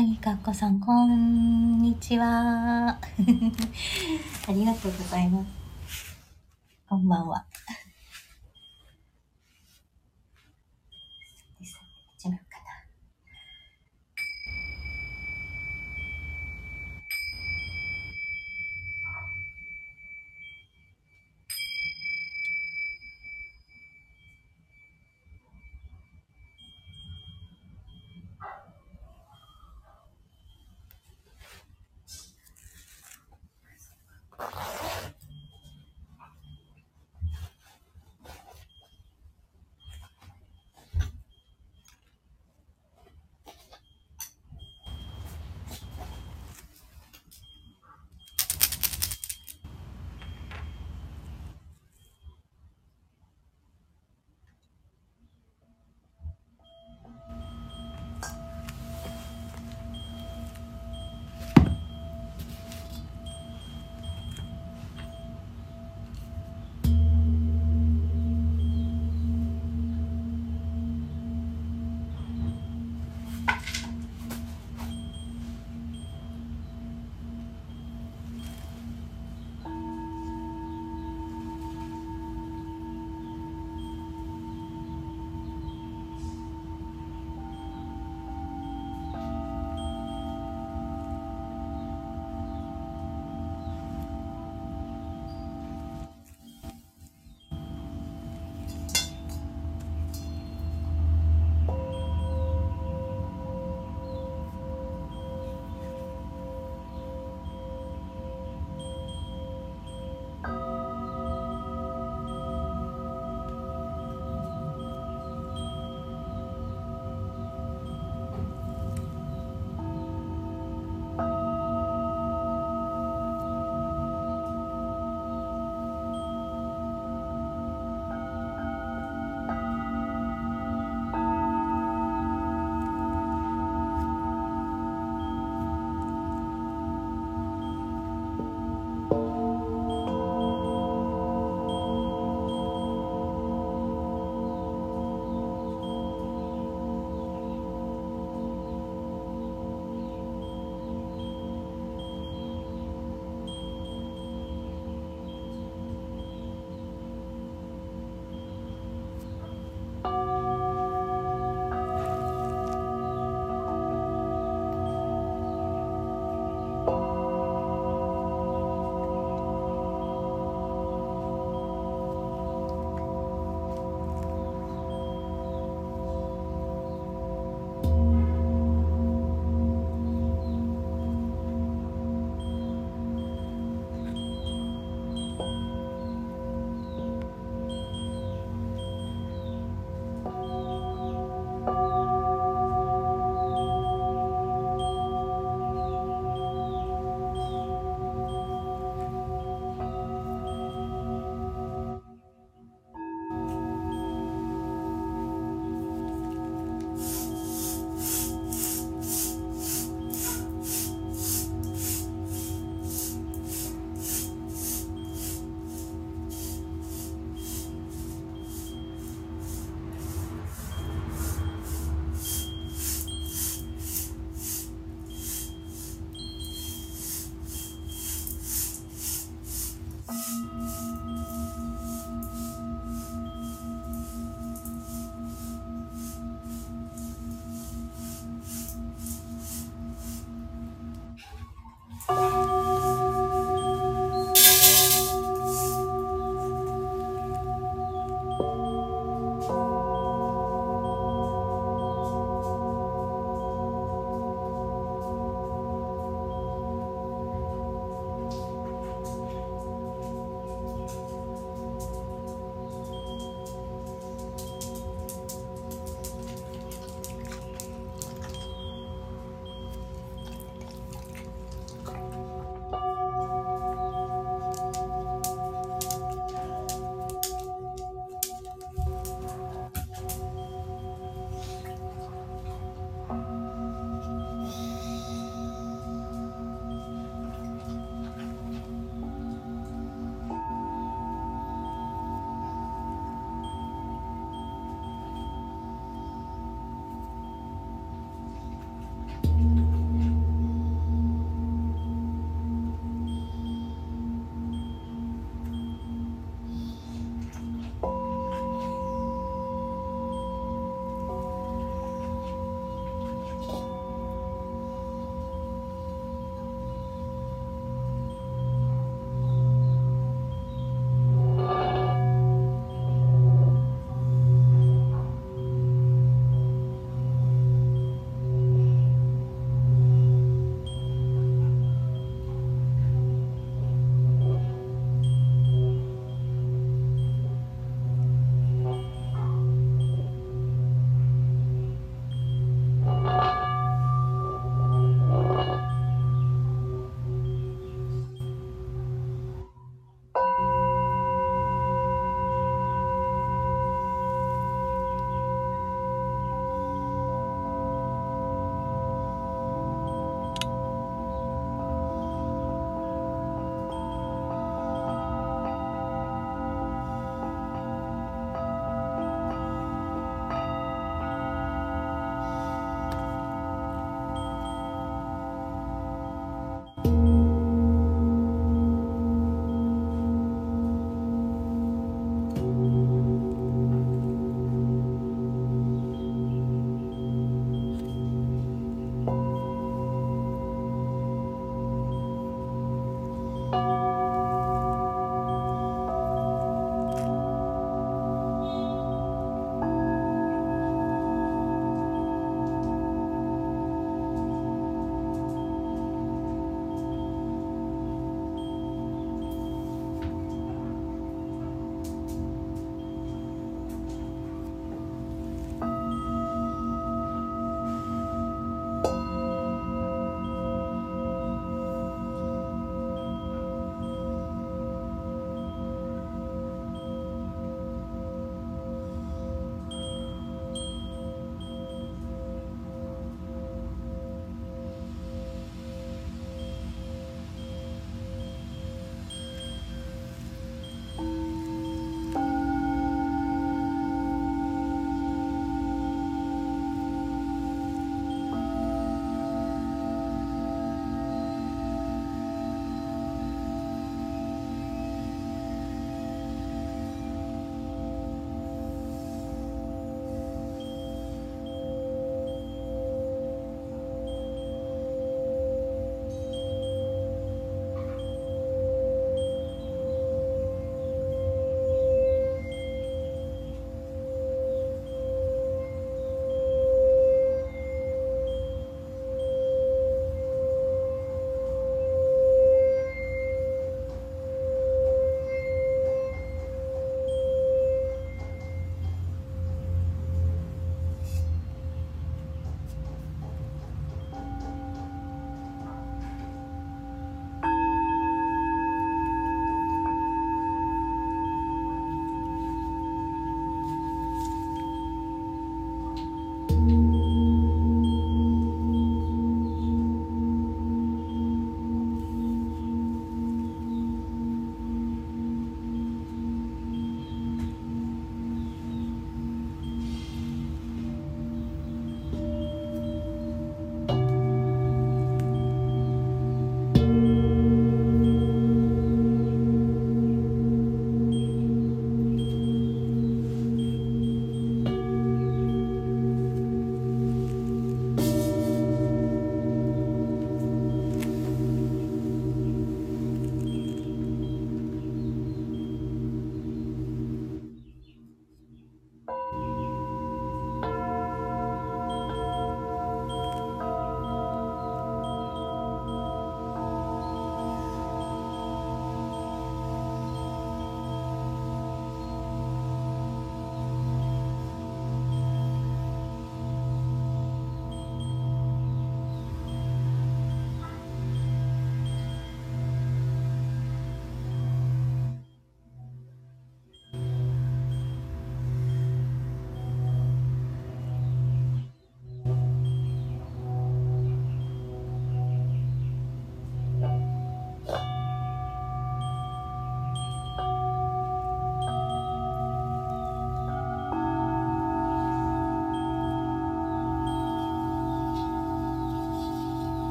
かぎかっこさん、こんにちは。ありがとうございます。こんばんは。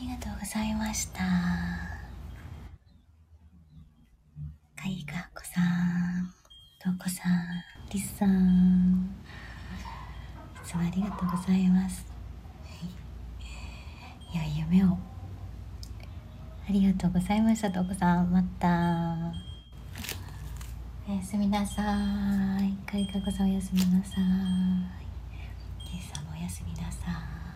りがとうございました。かいかこさんとうこさんりすさんいつもありがとうございます。い。や夢を。ありがとうございましたとうこさん。また。おやすみなさい。かいかこさんおやすみなさい。りすさんもおやすみなさい。